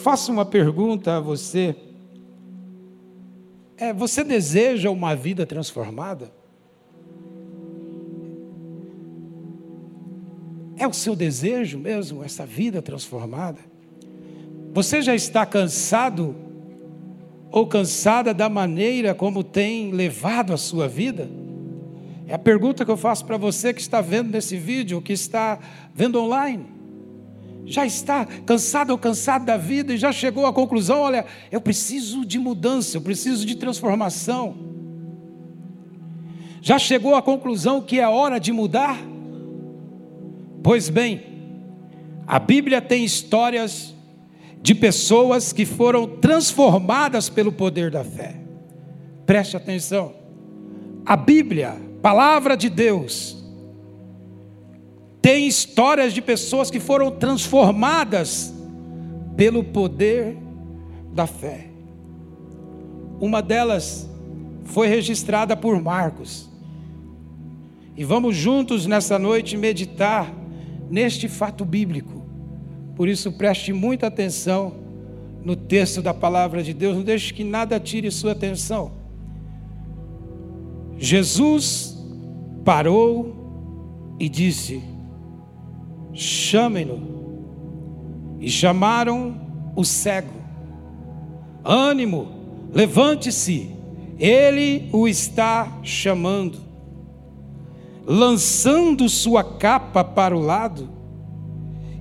faço uma pergunta a você. É, você deseja uma vida transformada? É o seu desejo mesmo, essa vida transformada? Você já está cansado ou cansada da maneira como tem levado a sua vida? É a pergunta que eu faço para você que está vendo nesse vídeo, que está vendo online. Já está cansado ou cansado da vida e já chegou à conclusão: olha, eu preciso de mudança, eu preciso de transformação. Já chegou à conclusão que é hora de mudar? Pois bem, a Bíblia tem histórias de pessoas que foram transformadas pelo poder da fé. Preste atenção. A Bíblia, palavra de Deus, tem histórias de pessoas que foram transformadas pelo poder da fé. Uma delas foi registrada por Marcos. E vamos juntos nessa noite meditar neste fato bíblico. Por isso, preste muita atenção no texto da palavra de Deus, não deixe que nada tire sua atenção. Jesus parou e disse: Chamem-no. E chamaram o cego. Ânimo, levante-se, ele o está chamando. Lançando sua capa para o lado,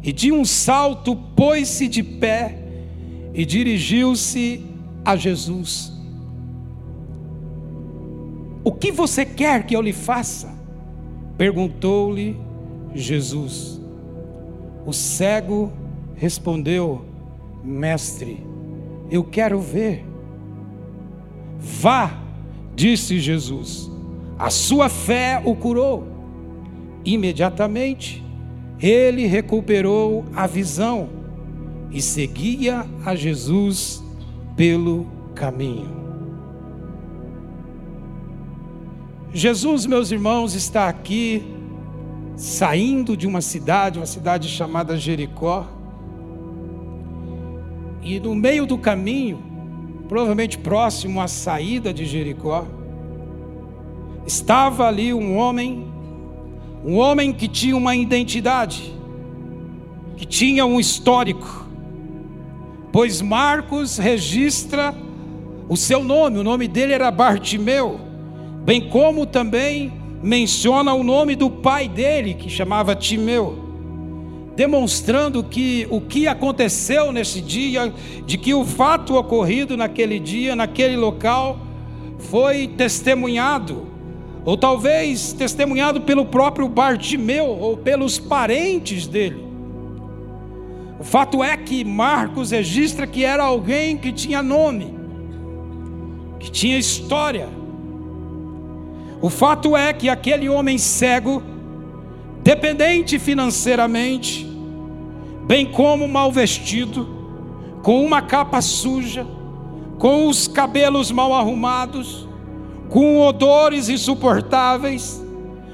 e de um salto pôs-se de pé e dirigiu-se a Jesus. O que você quer que eu lhe faça? Perguntou-lhe Jesus. O cego respondeu: Mestre, eu quero ver. Vá, disse Jesus, a sua fé o curou. Imediatamente ele recuperou a visão e seguia a Jesus pelo caminho. Jesus, meus irmãos, está aqui saindo de uma cidade, uma cidade chamada Jericó. E no meio do caminho, provavelmente próximo à saída de Jericó, estava ali um homem um homem que tinha uma identidade, que tinha um histórico, pois Marcos registra o seu nome, o nome dele era Bartimeu, bem como também menciona o nome do pai dele, que chamava Timeu, demonstrando que o que aconteceu nesse dia, de que o fato ocorrido naquele dia, naquele local, foi testemunhado ou talvez testemunhado pelo próprio Bartimeu ou pelos parentes dele. O fato é que Marcos registra que era alguém que tinha nome, que tinha história. O fato é que aquele homem cego, dependente financeiramente, bem como mal vestido, com uma capa suja, com os cabelos mal arrumados, com odores insuportáveis,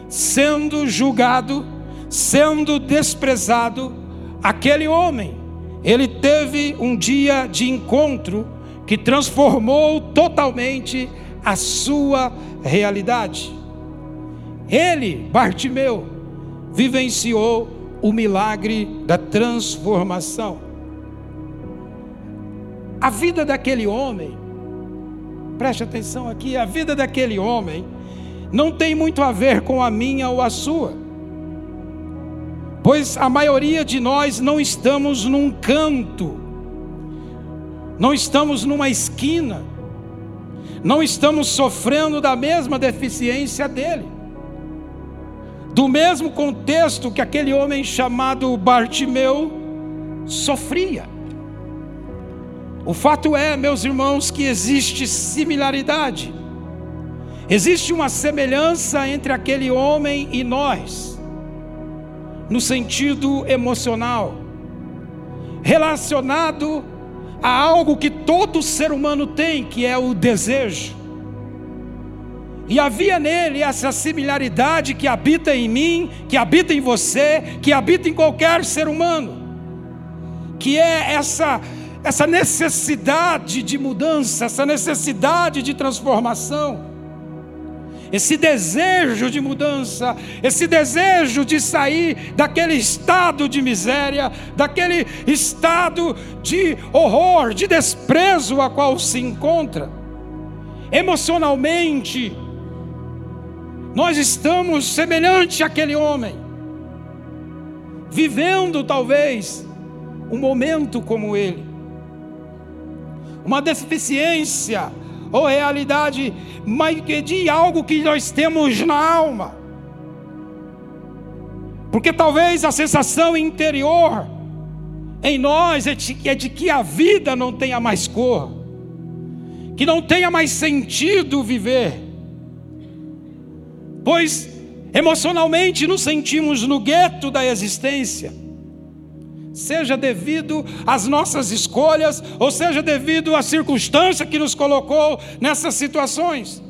sendo julgado, sendo desprezado, aquele homem, ele teve um dia de encontro que transformou totalmente a sua realidade. Ele, Bartimeu, vivenciou o milagre da transformação. A vida daquele homem Preste atenção aqui, a vida daquele homem não tem muito a ver com a minha ou a sua. Pois a maioria de nós não estamos num canto, não estamos numa esquina, não estamos sofrendo da mesma deficiência dele, do mesmo contexto que aquele homem chamado Bartimeu sofria. O fato é, meus irmãos, que existe similaridade. Existe uma semelhança entre aquele homem e nós, no sentido emocional, relacionado a algo que todo ser humano tem, que é o desejo. E havia nele essa similaridade que habita em mim, que habita em você, que habita em qualquer ser humano, que é essa essa necessidade de mudança, essa necessidade de transformação, esse desejo de mudança, esse desejo de sair daquele estado de miséria, daquele estado de horror, de desprezo a qual se encontra. Emocionalmente, nós estamos semelhante àquele homem, vivendo talvez um momento como ele, uma deficiência ou realidade mas de algo que nós temos na alma. Porque talvez a sensação interior em nós é de, é de que a vida não tenha mais cor, que não tenha mais sentido viver, pois emocionalmente nos sentimos no gueto da existência seja devido às nossas escolhas, ou seja devido à circunstância que nos colocou nessas situações.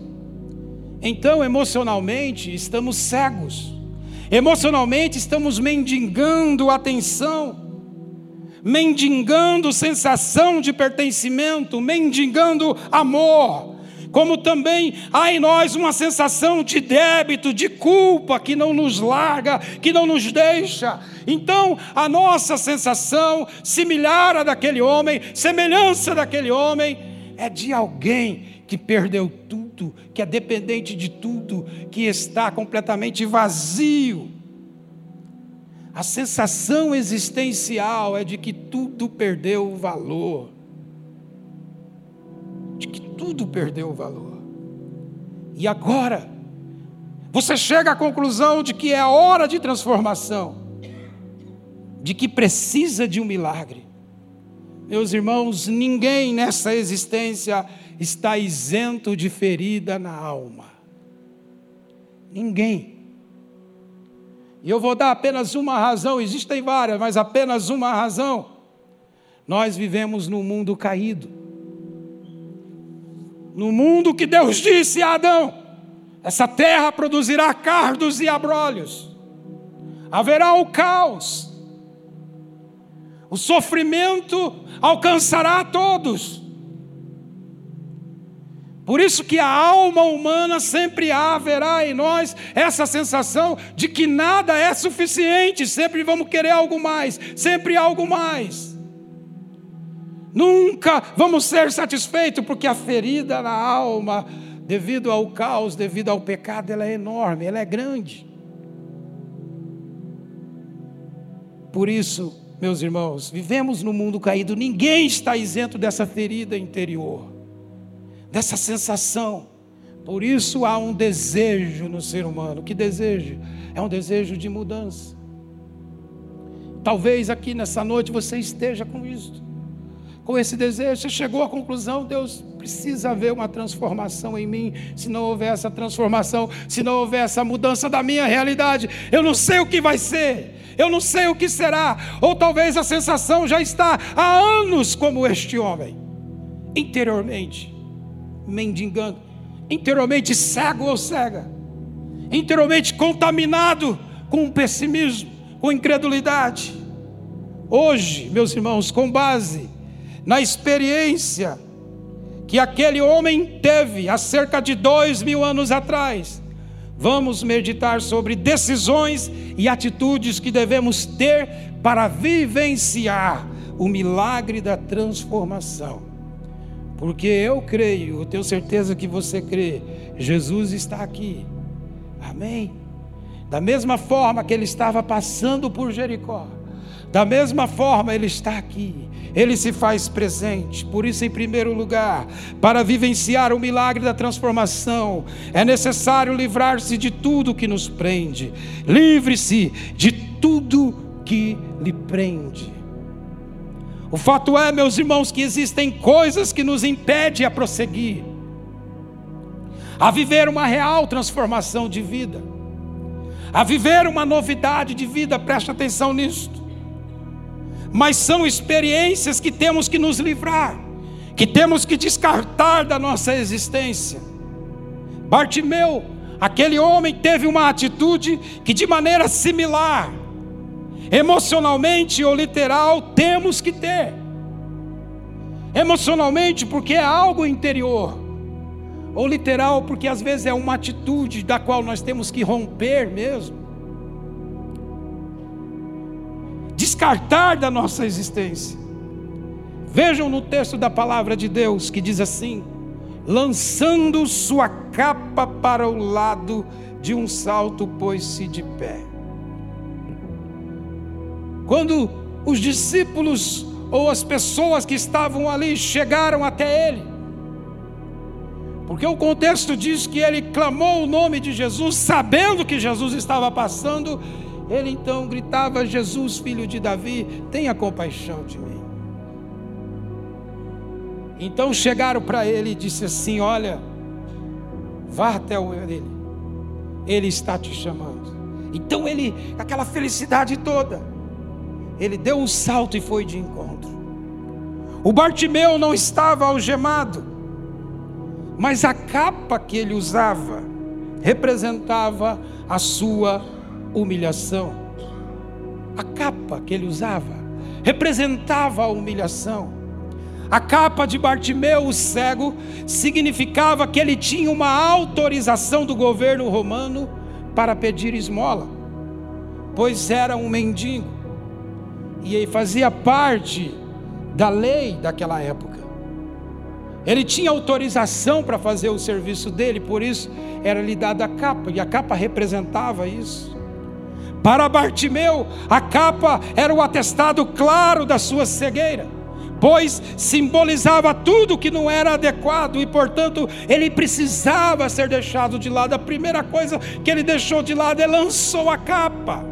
Então, emocionalmente, estamos cegos, emocionalmente, estamos mendigando atenção, mendigando sensação de pertencimento, mendigando amor como também há em nós uma sensação de débito, de culpa que não nos larga, que não nos deixa. Então, a nossa sensação, similar à daquele homem, semelhança daquele homem, é de alguém que perdeu tudo, que é dependente de tudo, que está completamente vazio. A sensação existencial é de que tudo perdeu o valor tudo perdeu o valor. E agora, você chega à conclusão de que é a hora de transformação, de que precisa de um milagre. Meus irmãos, ninguém nessa existência está isento de ferida na alma. Ninguém. E eu vou dar apenas uma razão, existem várias, mas apenas uma razão. Nós vivemos num mundo caído. No mundo que Deus disse a Adão: essa terra produzirá cardos e abrolhos, haverá o caos, o sofrimento alcançará a todos. Por isso que a alma humana sempre haverá em nós essa sensação de que nada é suficiente, sempre vamos querer algo mais, sempre algo mais. Nunca vamos ser satisfeitos, porque a ferida na alma, devido ao caos, devido ao pecado, ela é enorme, ela é grande. Por isso, meus irmãos, vivemos no mundo caído, ninguém está isento dessa ferida interior, dessa sensação. Por isso há um desejo no ser humano. Que desejo? É um desejo de mudança. Talvez aqui nessa noite você esteja com isso com esse desejo, você chegou à conclusão: Deus precisa haver uma transformação em mim. Se não houver essa transformação, se não houver essa mudança da minha realidade, eu não sei o que vai ser, eu não sei o que será. Ou talvez a sensação já está há anos como este homem, interiormente, mendigando, interiormente cego ou cega, interiormente contaminado com pessimismo, com incredulidade. Hoje, meus irmãos, com base na experiência que aquele homem teve há cerca de dois mil anos atrás. Vamos meditar sobre decisões e atitudes que devemos ter para vivenciar o milagre da transformação. Porque eu creio, eu tenho certeza que você crê, Jesus está aqui. Amém? Da mesma forma que ele estava passando por Jericó, da mesma forma ele está aqui ele se faz presente. Por isso, em primeiro lugar, para vivenciar o milagre da transformação, é necessário livrar-se de tudo que nos prende. Livre-se de tudo que lhe prende. O fato é, meus irmãos, que existem coisas que nos impedem a prosseguir, a viver uma real transformação de vida, a viver uma novidade de vida, preste atenção nisto mas são experiências que temos que nos livrar, que temos que descartar da nossa existência. Bartimeu, aquele homem teve uma atitude que, de maneira similar, emocionalmente ou literal, temos que ter. Emocionalmente, porque é algo interior. Ou literal, porque às vezes é uma atitude da qual nós temos que romper mesmo. Descartar da nossa existência. Vejam no texto da palavra de Deus que diz assim: lançando sua capa para o lado de um salto, pôs-se de pé. Quando os discípulos ou as pessoas que estavam ali chegaram até ele, porque o contexto diz que ele clamou o nome de Jesus, sabendo que Jesus estava passando, ele então gritava: Jesus, filho de Davi, tenha compaixão de mim. Então chegaram para ele e disse assim: Olha, vá até ele, ele está te chamando. Então ele, aquela felicidade toda, ele deu um salto e foi de encontro. O Bartimeu não estava algemado, mas a capa que ele usava representava a sua humilhação. A capa que ele usava representava a humilhação. A capa de Bartimeu, o cego, significava que ele tinha uma autorização do governo romano para pedir esmola, pois era um mendigo e ele fazia parte da lei daquela época. Ele tinha autorização para fazer o serviço dele, por isso era lhe dada a capa, e a capa representava isso. Para Bartimeu, a capa era o atestado claro da sua cegueira pois simbolizava tudo que não era adequado e, portanto, ele precisava ser deixado de lado. A primeira coisa que ele deixou de lado, ele lançou a capa.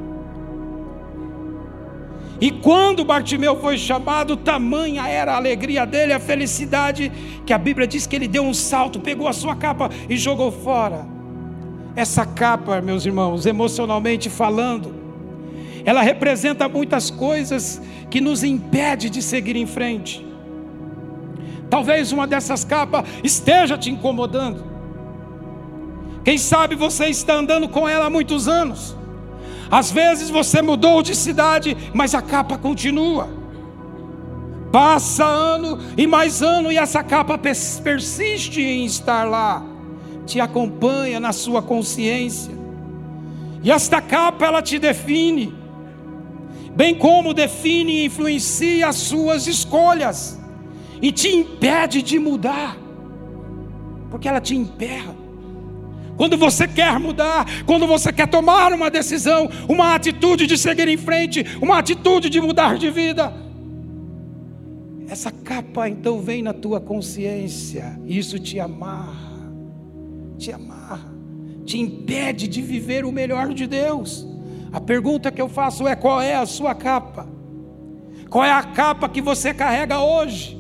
E quando Bartimeu foi chamado, tamanha era a alegria dele, a felicidade, que a Bíblia diz que ele deu um salto, pegou a sua capa e jogou fora. Essa capa, meus irmãos, emocionalmente falando, ela representa muitas coisas que nos impede de seguir em frente. Talvez uma dessas capas esteja te incomodando. Quem sabe você está andando com ela há muitos anos. Às vezes você mudou de cidade, mas a capa continua. Passa ano e mais ano e essa capa persiste em estar lá. Te acompanha na sua consciência. E esta capa ela te define bem como define e influencia as suas escolhas e te impede de mudar, porque ela te emperra. Quando você quer mudar, quando você quer tomar uma decisão, uma atitude de seguir em frente, uma atitude de mudar de vida, essa capa então vem na tua consciência, e isso te amarra, te amarra, te impede de viver o melhor de Deus. A pergunta que eu faço é: qual é a sua capa? Qual é a capa que você carrega hoje?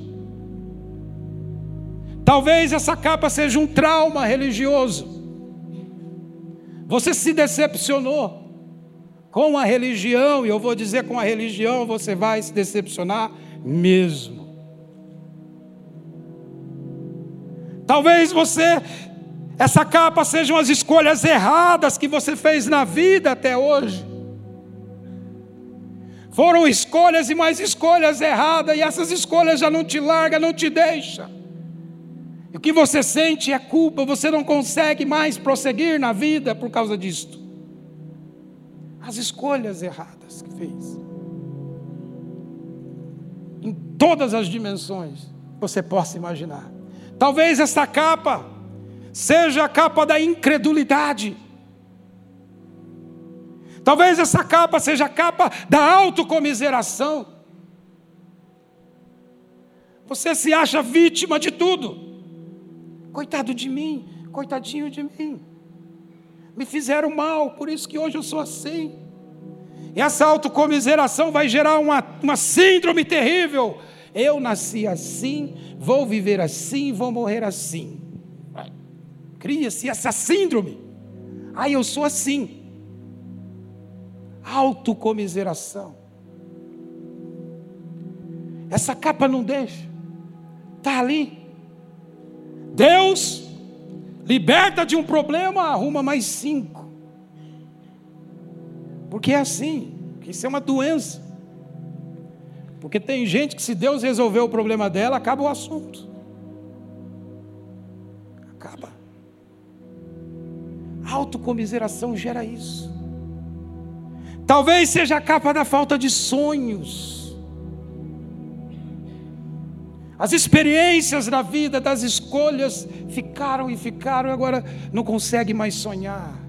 Talvez essa capa seja um trauma religioso. Você se decepcionou com a religião, e eu vou dizer com a religião você vai se decepcionar mesmo. Talvez você essa capa sejam as escolhas erradas que você fez na vida até hoje. Foram escolhas e mais escolhas erradas, e essas escolhas já não te largam, não te deixam. E o que você sente é culpa, você não consegue mais prosseguir na vida por causa disto. As escolhas erradas que fez. Em todas as dimensões você possa imaginar. Talvez esta capa seja a capa da incredulidade. Talvez essa capa seja a capa da autocomiseração. Você se acha vítima de tudo. Coitado de mim, coitadinho de mim. Me fizeram mal, por isso que hoje eu sou assim. E essa autocomiseração vai gerar uma, uma síndrome terrível. Eu nasci assim, vou viver assim, vou morrer assim. Cria-se essa síndrome. Ah, eu sou assim. Autocomiseração. Essa capa não deixa. Está ali. Deus liberta de um problema, arruma mais cinco. Porque é assim. Isso é uma doença. Porque tem gente que, se Deus resolver o problema dela, acaba o assunto. Autocomiseração gera isso. Talvez seja a capa da falta de sonhos. As experiências da vida, das escolhas, ficaram e ficaram, e agora não consegue mais sonhar.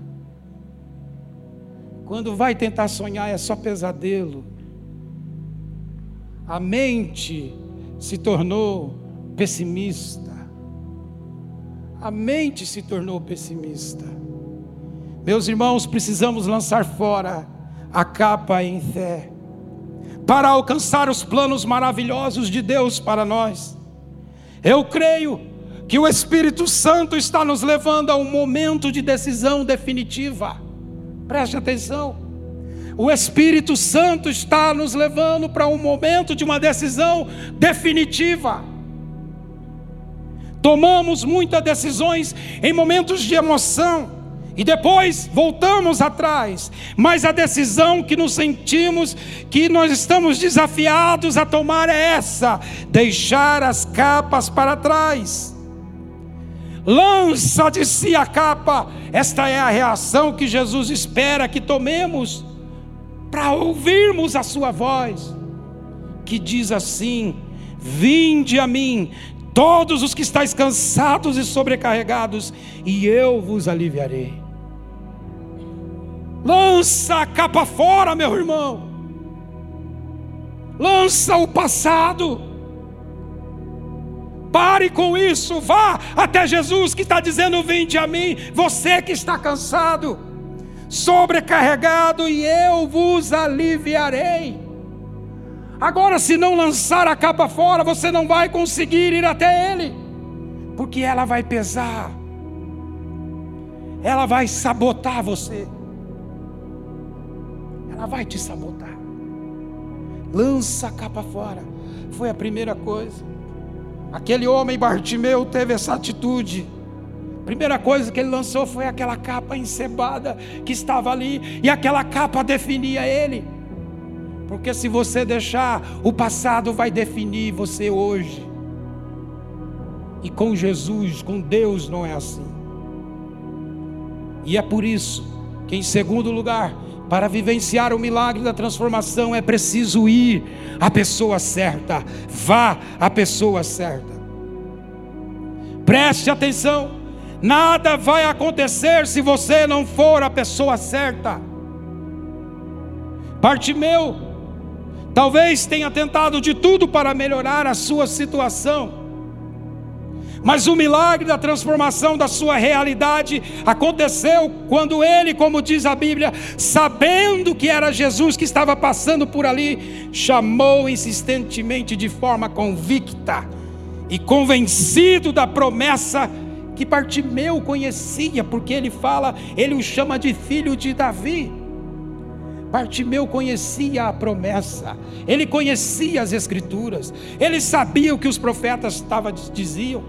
Quando vai tentar sonhar é só pesadelo. A mente se tornou pessimista. A mente se tornou pessimista. Meus irmãos, precisamos lançar fora a capa em fé para alcançar os planos maravilhosos de Deus para nós. Eu creio que o Espírito Santo está nos levando a um momento de decisão definitiva. Preste atenção. O Espírito Santo está nos levando para um momento de uma decisão definitiva. Tomamos muitas decisões em momentos de emoção e depois voltamos atrás, mas a decisão que nos sentimos que nós estamos desafiados a tomar é essa: deixar as capas para trás. Lança de si a capa, esta é a reação que Jesus espera que tomemos para ouvirmos a Sua voz, que diz assim: Vinde a mim, todos os que estáis cansados e sobrecarregados, e eu vos aliviarei. Lança a capa fora, meu irmão. Lança o passado. Pare com isso, vá até Jesus que está dizendo: Vinde a mim, você que está cansado sobrecarregado, e eu vos aliviarei. Agora, se não lançar a capa fora, você não vai conseguir ir até Ele, porque ela vai pesar, ela vai sabotar você, ela vai te sabotar. Lança a capa fora, foi a primeira coisa. Aquele homem Bartimeu teve essa atitude. Primeira coisa que ele lançou foi aquela capa encebada que estava ali, e aquela capa definia ele. Porque se você deixar, o passado vai definir você hoje. E com Jesus, com Deus, não é assim. E é por isso que, em segundo lugar, para vivenciar o milagre da transformação, é preciso ir à pessoa certa. Vá à pessoa certa. Preste atenção. Nada vai acontecer se você não for a pessoa certa. Partimeu, talvez tenha tentado de tudo para melhorar a sua situação. Mas o milagre da transformação da sua realidade aconteceu quando ele, como diz a Bíblia, sabendo que era Jesus que estava passando por ali, chamou insistentemente de forma convicta e convencido da promessa que Bartimeu conhecia, porque ele fala, ele o chama de filho de Davi. Bartimeu conhecia a promessa, ele conhecia as escrituras, ele sabia o que os profetas diziam,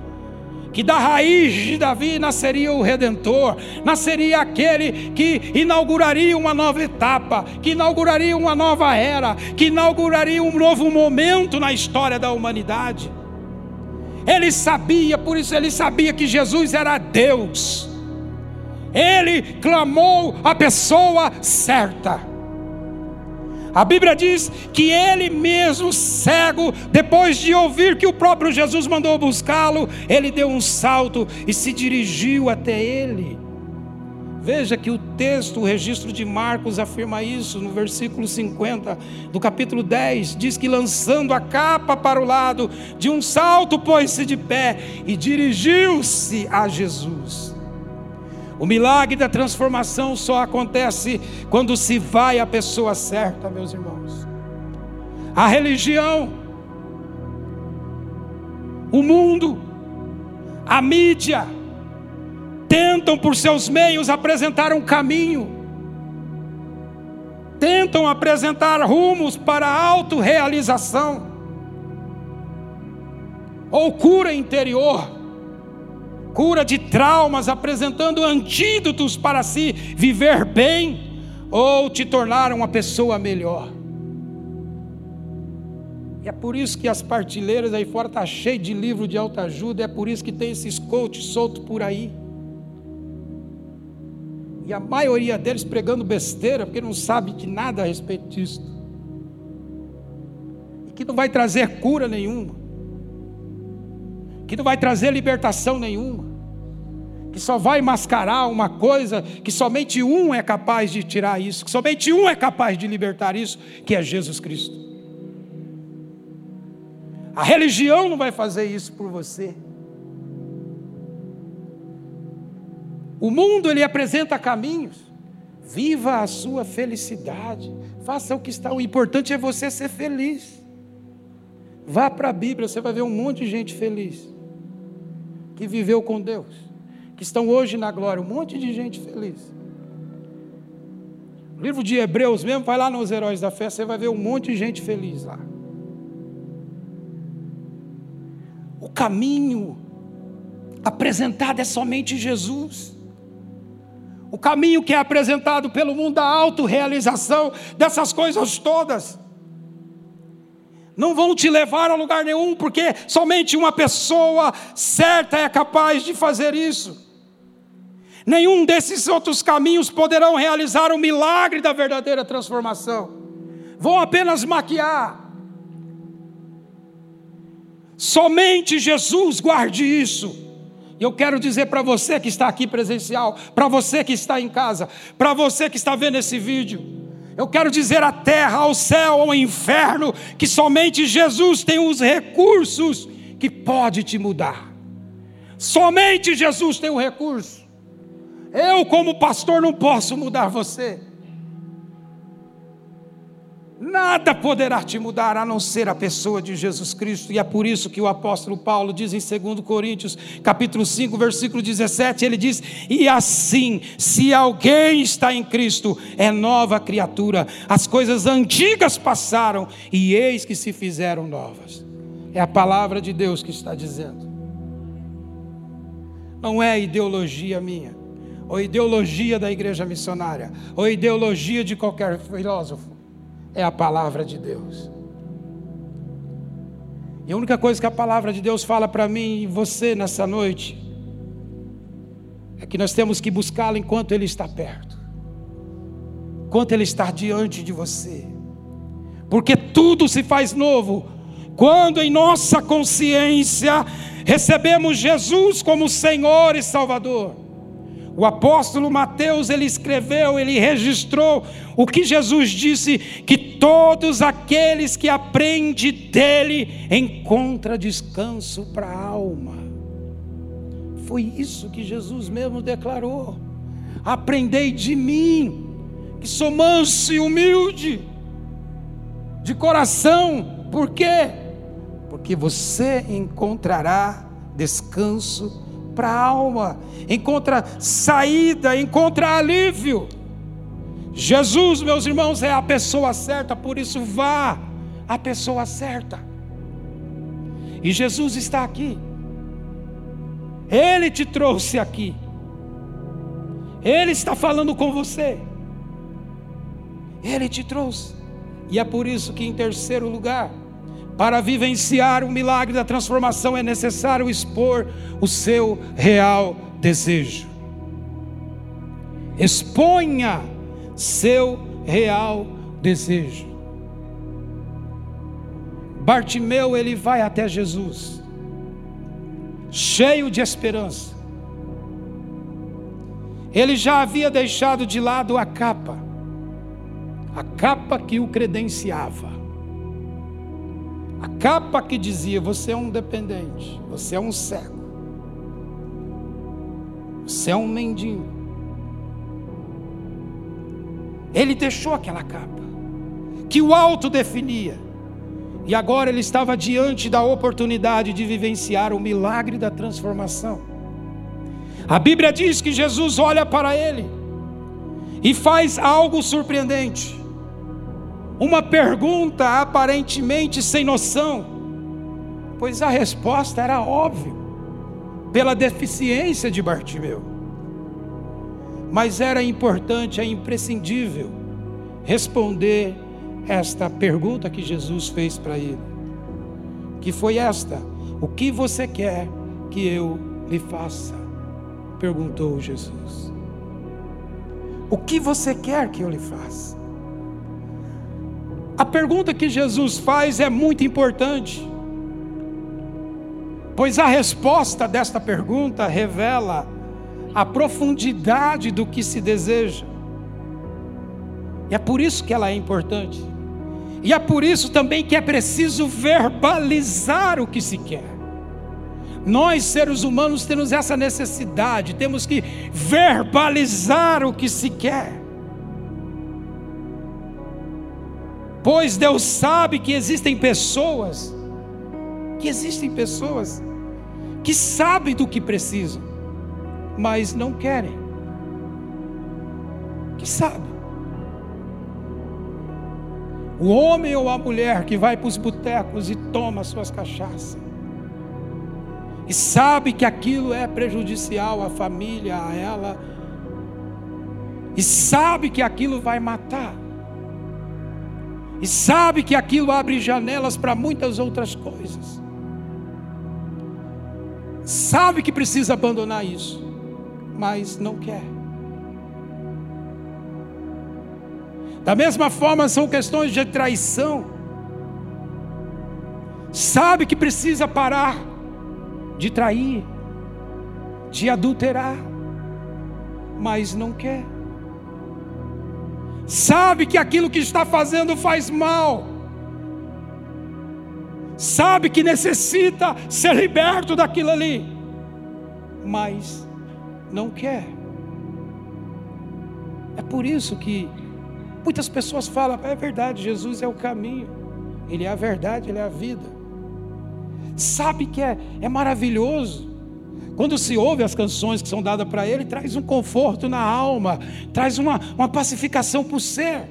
que da raiz de Davi nasceria o redentor, nasceria aquele que inauguraria uma nova etapa, que inauguraria uma nova era, que inauguraria um novo momento na história da humanidade. Ele sabia, por isso ele sabia que Jesus era Deus. Ele clamou a pessoa certa. A Bíblia diz que ele mesmo, cego, depois de ouvir que o próprio Jesus mandou buscá-lo, ele deu um salto e se dirigiu até ele. Veja que o texto, o registro de Marcos afirma isso no versículo 50 do capítulo 10. Diz que lançando a capa para o lado, de um salto pôs-se de pé e dirigiu-se a Jesus. O milagre da transformação só acontece quando se vai à pessoa certa, meus irmãos. A religião, o mundo, a mídia, tentam por seus meios apresentar um caminho, tentam apresentar rumos para a autorrealização, ou cura interior, cura de traumas, apresentando antídotos para se viver bem ou te tornar uma pessoa melhor. E é por isso que as partilheiras aí fora tá cheio de livro de autoajuda, é por isso que tem esses coaches soltos por aí. E a maioria deles pregando besteira, porque não sabe de nada a respeito disso. E que não vai trazer cura nenhuma. Que não vai trazer libertação nenhuma. Que só vai mascarar uma coisa que somente um é capaz de tirar isso, que somente um é capaz de libertar isso, que é Jesus Cristo. A religião não vai fazer isso por você. O mundo ele apresenta caminhos. Viva a sua felicidade. Faça o que está. O importante é você ser feliz. Vá para a Bíblia, você vai ver um monte de gente feliz que viveu com Deus, que estão hoje na glória, um monte de gente feliz. O livro de Hebreus mesmo, vai lá nos Heróis da Fé, você vai ver um monte de gente feliz lá. O caminho apresentado é somente Jesus. O caminho que é apresentado pelo mundo da autorrealização, dessas coisas todas, não vão te levar a lugar nenhum, porque somente uma pessoa certa é capaz de fazer isso. Nenhum desses outros caminhos poderão realizar o milagre da verdadeira transformação. Vão apenas maquiar. Somente Jesus guarde isso. E eu quero dizer para você que está aqui presencial, para você que está em casa, para você que está vendo esse vídeo, eu quero dizer à terra, ao céu, ao inferno, que somente Jesus tem os recursos que pode te mudar. Somente Jesus tem o recurso. Eu, como pastor, não posso mudar você. Nada poderá te mudar a não ser a pessoa de Jesus Cristo, e é por isso que o apóstolo Paulo diz em 2 Coríntios, capítulo 5, versículo 17, ele diz: "E assim, se alguém está em Cristo, é nova criatura. As coisas antigas passaram e eis que se fizeram novas." É a palavra de Deus que está dizendo. Não é ideologia minha, ou ideologia da igreja missionária, ou ideologia de qualquer filósofo é a palavra de Deus. E a única coisa que a palavra de Deus fala para mim e você nessa noite é que nós temos que buscá-lo enquanto ele está perto, enquanto ele está diante de você, porque tudo se faz novo quando em nossa consciência recebemos Jesus como Senhor e Salvador. O apóstolo Mateus, ele escreveu, ele registrou o que Jesus disse: que todos aqueles que aprendem dele encontram descanso para a alma. Foi isso que Jesus mesmo declarou. Aprendei de mim, que sou manso e humilde, de coração, por quê? Porque você encontrará descanso para a alma, encontra saída, encontra alívio. Jesus, meus irmãos, é a pessoa certa, por isso vá a pessoa certa. E Jesus está aqui. Ele te trouxe aqui. Ele está falando com você. Ele te trouxe. E é por isso que, em terceiro lugar, para vivenciar o milagre da transformação é necessário expor o seu real desejo. Exponha seu real desejo. Bartimeu ele vai até Jesus, cheio de esperança. Ele já havia deixado de lado a capa, a capa que o credenciava. Capa que dizia: Você é um dependente, você é um cego, você é um mendigo. Ele deixou aquela capa, que o alto definia, e agora ele estava diante da oportunidade de vivenciar o milagre da transformação. A Bíblia diz que Jesus olha para ele e faz algo surpreendente uma pergunta aparentemente sem noção, pois a resposta era óbvia, pela deficiência de Bartimeu. Mas era importante, é imprescindível responder esta pergunta que Jesus fez para ele. que foi esta: O que você quer que eu lhe faça? perguntou Jesus. O que você quer que eu lhe faça? A pergunta que Jesus faz é muito importante, pois a resposta desta pergunta revela a profundidade do que se deseja. E é por isso que ela é importante. E é por isso também que é preciso verbalizar o que se quer. Nós, seres humanos, temos essa necessidade, temos que verbalizar o que se quer. Pois Deus sabe que existem pessoas, que existem pessoas que sabem do que precisam, mas não querem. Que sabem. O homem ou a mulher que vai para os botecos e toma suas cachaças. E sabe que aquilo é prejudicial à família, a ela. E sabe que aquilo vai matar. E sabe que aquilo abre janelas para muitas outras coisas. Sabe que precisa abandonar isso, mas não quer. Da mesma forma, são questões de traição. Sabe que precisa parar de trair, de adulterar, mas não quer. Sabe que aquilo que está fazendo faz mal. Sabe que necessita ser liberto daquilo ali, mas não quer. É por isso que Muitas pessoas falam, é verdade, Jesus é o caminho, Ele é a verdade, Ele é a vida. Sabe que é, é maravilhoso. Quando se ouve as canções que são dadas para Ele, traz um conforto na alma, traz uma, uma pacificação para o ser.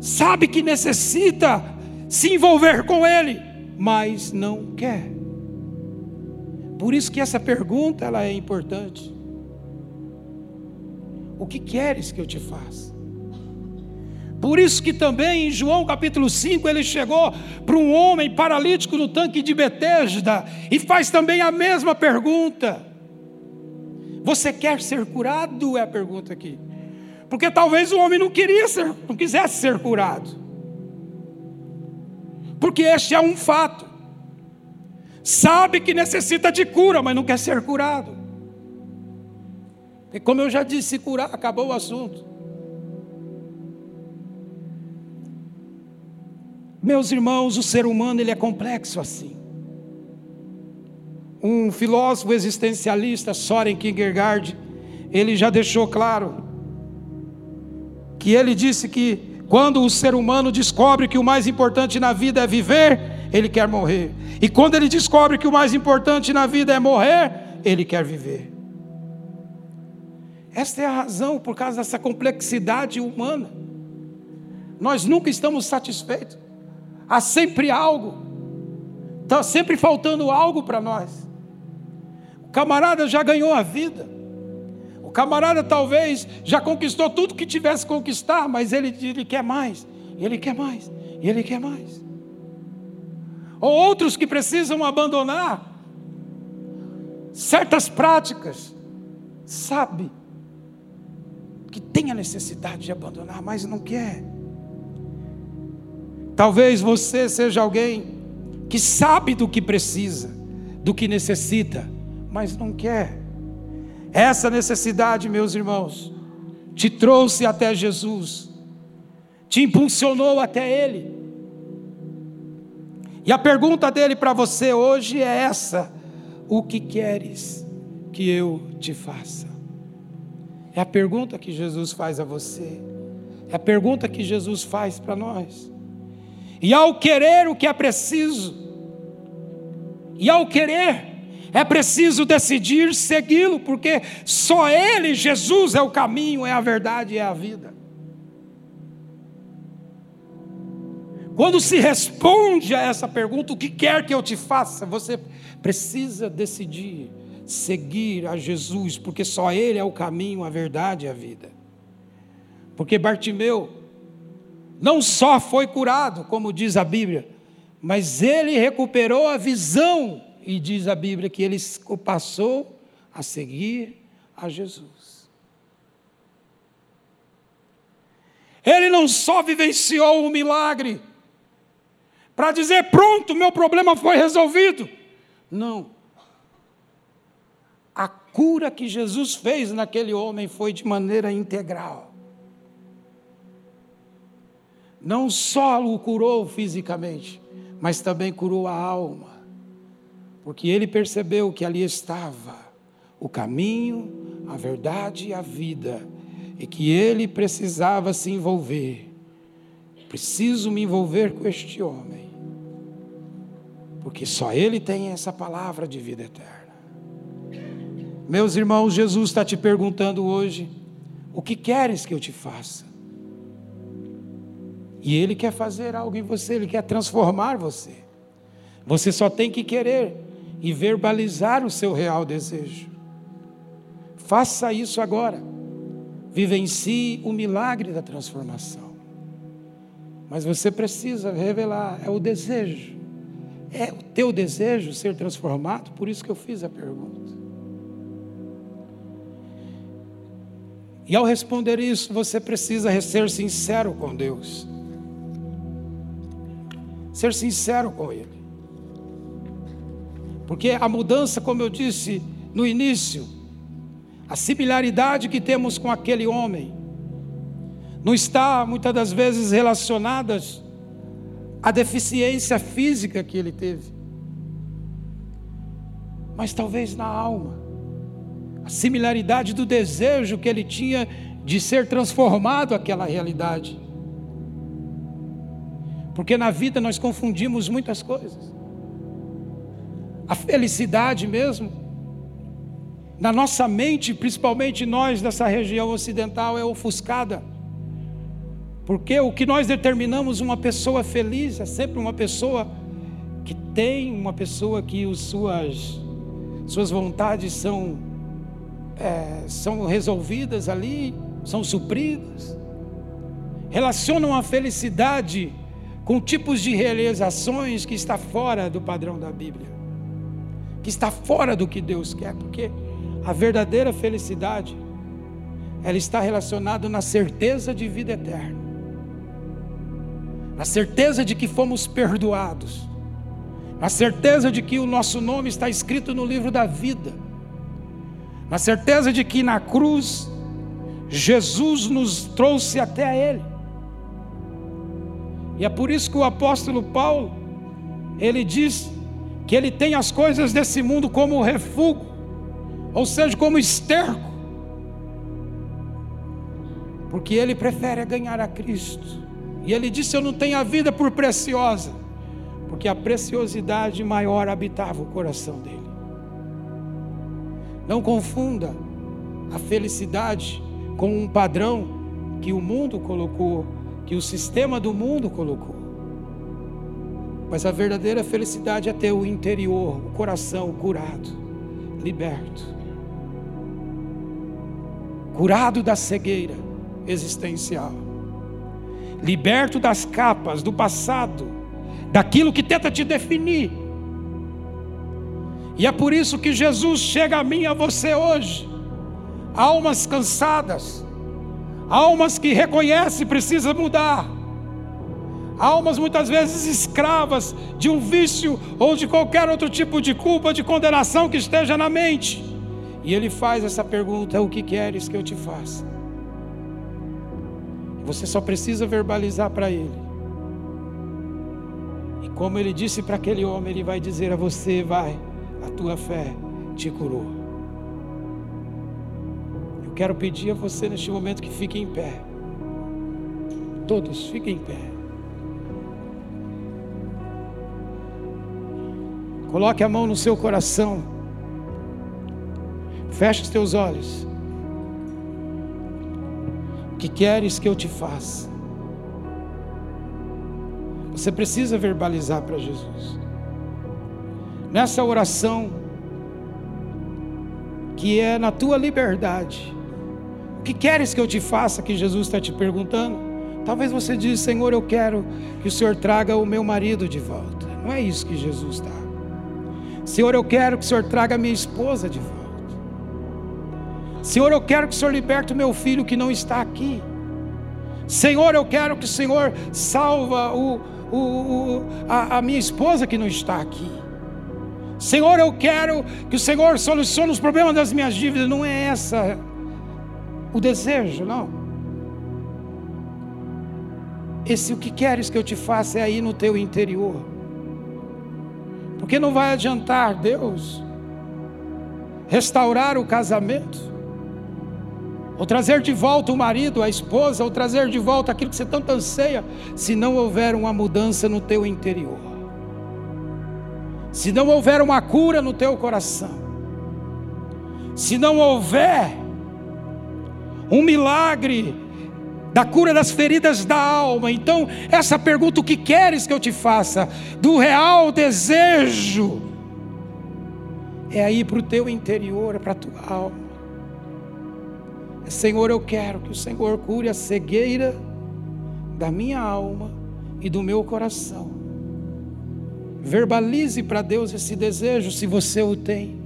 Sabe que necessita se envolver com Ele, mas não quer. Por isso que essa pergunta ela é importante. O que queres que eu te faça? Por isso que também em João capítulo 5 ele chegou para um homem paralítico no tanque de Betesda e faz também a mesma pergunta. Você quer ser curado? É a pergunta aqui. Porque talvez o homem não queria ser, não quisesse ser curado. Porque este é um fato. Sabe que necessita de cura, mas não quer ser curado. E como eu já disse, curar, acabou o assunto. Meus irmãos, o ser humano ele é complexo assim. Um filósofo existencialista, Soren Kierkegaard, ele já deixou claro que ele disse que quando o ser humano descobre que o mais importante na vida é viver, ele quer morrer. E quando ele descobre que o mais importante na vida é morrer, ele quer viver. Esta é a razão por causa dessa complexidade humana. Nós nunca estamos satisfeitos. Há sempre algo. Está sempre faltando algo para nós. O camarada já ganhou a vida. O camarada talvez já conquistou tudo que tivesse conquistar, mas ele, ele quer mais, ele quer mais, ele quer mais. Ou outros que precisam abandonar certas práticas, sabe que tem a necessidade de abandonar, mas não quer. Talvez você seja alguém que sabe do que precisa, do que necessita, mas não quer. Essa necessidade, meus irmãos, te trouxe até Jesus, te impulsionou até Ele. E a pergunta dele para você hoje é essa: O que queres que eu te faça? É a pergunta que Jesus faz a você, é a pergunta que Jesus faz para nós. E ao querer o que é preciso, e ao querer, é preciso decidir segui-lo, porque só Ele, Jesus, é o caminho, é a verdade, é a vida. Quando se responde a essa pergunta, o que quer que eu te faça, você precisa decidir seguir a Jesus, porque só Ele é o caminho, a verdade e a vida. Porque Bartimeu, não só foi curado, como diz a Bíblia, Mas ele recuperou a visão e diz a Bíblia que ele passou a seguir a Jesus. Ele não só vivenciou o milagre para dizer: pronto, meu problema foi resolvido. Não. A cura que Jesus fez naquele homem foi de maneira integral. Não só o curou fisicamente, mas também curou a alma porque ele percebeu que ali estava o caminho, a verdade e a vida, e que ele precisava se envolver. Preciso me envolver com este homem, porque só ele tem essa palavra de vida eterna. Meus irmãos, Jesus está te perguntando hoje: o que queres que eu te faça? E Ele quer fazer algo em você, Ele quer transformar você. Você só tem que querer e verbalizar o seu real desejo. Faça isso agora. Vivencie o milagre da transformação. Mas você precisa revelar, é o desejo. É o teu desejo ser transformado, por isso que eu fiz a pergunta. E ao responder isso, você precisa ser sincero com Deus. Ser sincero com Ele. Porque a mudança, como eu disse no início, a similaridade que temos com aquele homem, não está muitas das vezes relacionada à deficiência física que ele teve, mas talvez na alma, a similaridade do desejo que ele tinha de ser transformado aquela realidade. Porque na vida nós confundimos muitas coisas a felicidade mesmo. Na nossa mente, principalmente nós dessa região ocidental, é ofuscada. Porque o que nós determinamos uma pessoa feliz é sempre uma pessoa que tem, uma pessoa que os suas, suas vontades são, é, são resolvidas ali, são supridas. Relacionam a felicidade com tipos de realizações que está fora do padrão da Bíblia que está fora do que Deus quer, porque a verdadeira felicidade ela está relacionada na certeza de vida eterna. Na certeza de que fomos perdoados. Na certeza de que o nosso nome está escrito no livro da vida. Na certeza de que na cruz Jesus nos trouxe até a Ele. E é por isso que o apóstolo Paulo, ele diz que ele tem as coisas desse mundo como refúgio, ou seja, como esterco, porque ele prefere ganhar a Cristo. E ele disse: Eu não tenho a vida por preciosa, porque a preciosidade maior habitava o coração dele. Não confunda a felicidade com um padrão que o mundo colocou, que o sistema do mundo colocou. Mas a verdadeira felicidade é ter o interior, o coração curado, liberto. Curado da cegueira existencial. Liberto das capas do passado, daquilo que tenta te definir. E é por isso que Jesus chega a mim a você hoje. Almas cansadas, almas que reconhecem precisa mudar Almas muitas vezes escravas de um vício ou de qualquer outro tipo de culpa, de condenação que esteja na mente. E ele faz essa pergunta: O que queres que eu te faça? Você só precisa verbalizar para ele. E como ele disse para aquele homem, ele vai dizer a você: Vai, a tua fé te curou. Quero pedir a você neste momento que fique em pé. Todos fiquem em pé. Coloque a mão no seu coração. Feche os teus olhos. O que queres que eu te faça? Você precisa verbalizar para Jesus. Nessa oração, que é na tua liberdade. Que queres que eu te faça? Que Jesus está te perguntando. Talvez você diz, Senhor, eu quero que o Senhor traga o meu marido de volta. Não é isso que Jesus dá. Senhor, eu quero que o Senhor traga minha esposa de volta. Senhor, eu quero que o Senhor liberte o meu filho que não está aqui. Senhor, eu quero que o Senhor salva o, o, o a, a minha esposa que não está aqui. Senhor, eu quero que o Senhor solucione os problemas das minhas dívidas. Não é essa o desejo, não. Esse o que queres que eu te faça é aí no teu interior. Porque não vai adiantar Deus restaurar o casamento ou trazer de volta o marido, a esposa, ou trazer de volta aquilo que você tanto anseia, se não houver uma mudança no teu interior, se não houver uma cura no teu coração, se não houver um milagre da cura das feridas da alma. Então, essa pergunta: o que queres que eu te faça? Do real desejo, é aí para o teu interior, é para a tua alma. Senhor, eu quero que o Senhor cure a cegueira da minha alma e do meu coração. Verbalize para Deus esse desejo, se você o tem.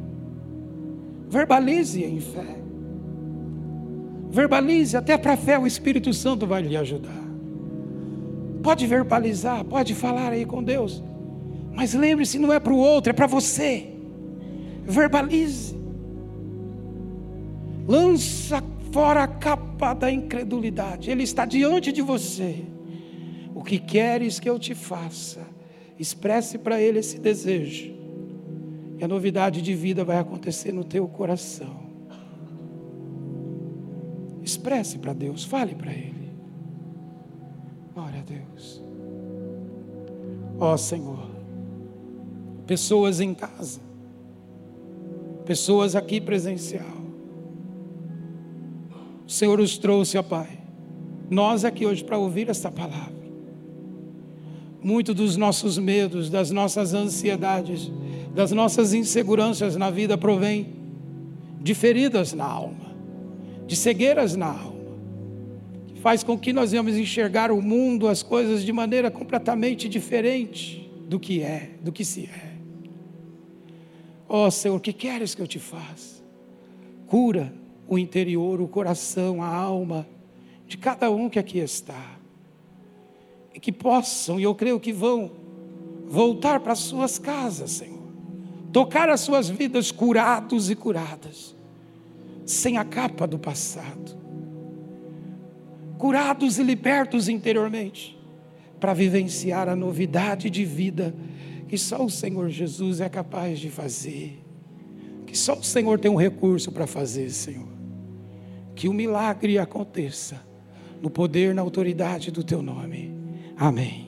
Verbalize em fé. Verbalize, até para a fé o Espírito Santo vai lhe ajudar. Pode verbalizar, pode falar aí com Deus. Mas lembre-se, não é para o outro, é para você. Verbalize. Lança fora a capa da incredulidade. Ele está diante de você. O que queres que eu te faça? Expresse para ele esse desejo. E a novidade de vida vai acontecer no teu coração. Expresse para Deus, fale para Ele. Glória a Deus. Ó Senhor, pessoas em casa, pessoas aqui presencial, o Senhor os trouxe, ó Pai. Nós aqui hoje para ouvir esta palavra. Muito dos nossos medos, das nossas ansiedades, das nossas inseguranças na vida provém de feridas na alma, de cegueiras na alma, que faz com que nós venhamos enxergar o mundo, as coisas de maneira completamente diferente do que é, do que se é. Ó oh, Senhor, o que queres que eu te faça? Cura o interior, o coração, a alma de cada um que aqui está. E que possam, e eu creio que vão, voltar para suas casas, Senhor. Tocar as suas vidas curados e curadas, sem a capa do passado. Curados e libertos interiormente, para vivenciar a novidade de vida que só o Senhor Jesus é capaz de fazer. Que só o Senhor tem um recurso para fazer, Senhor que o milagre aconteça no poder, na autoridade do teu nome. Amém.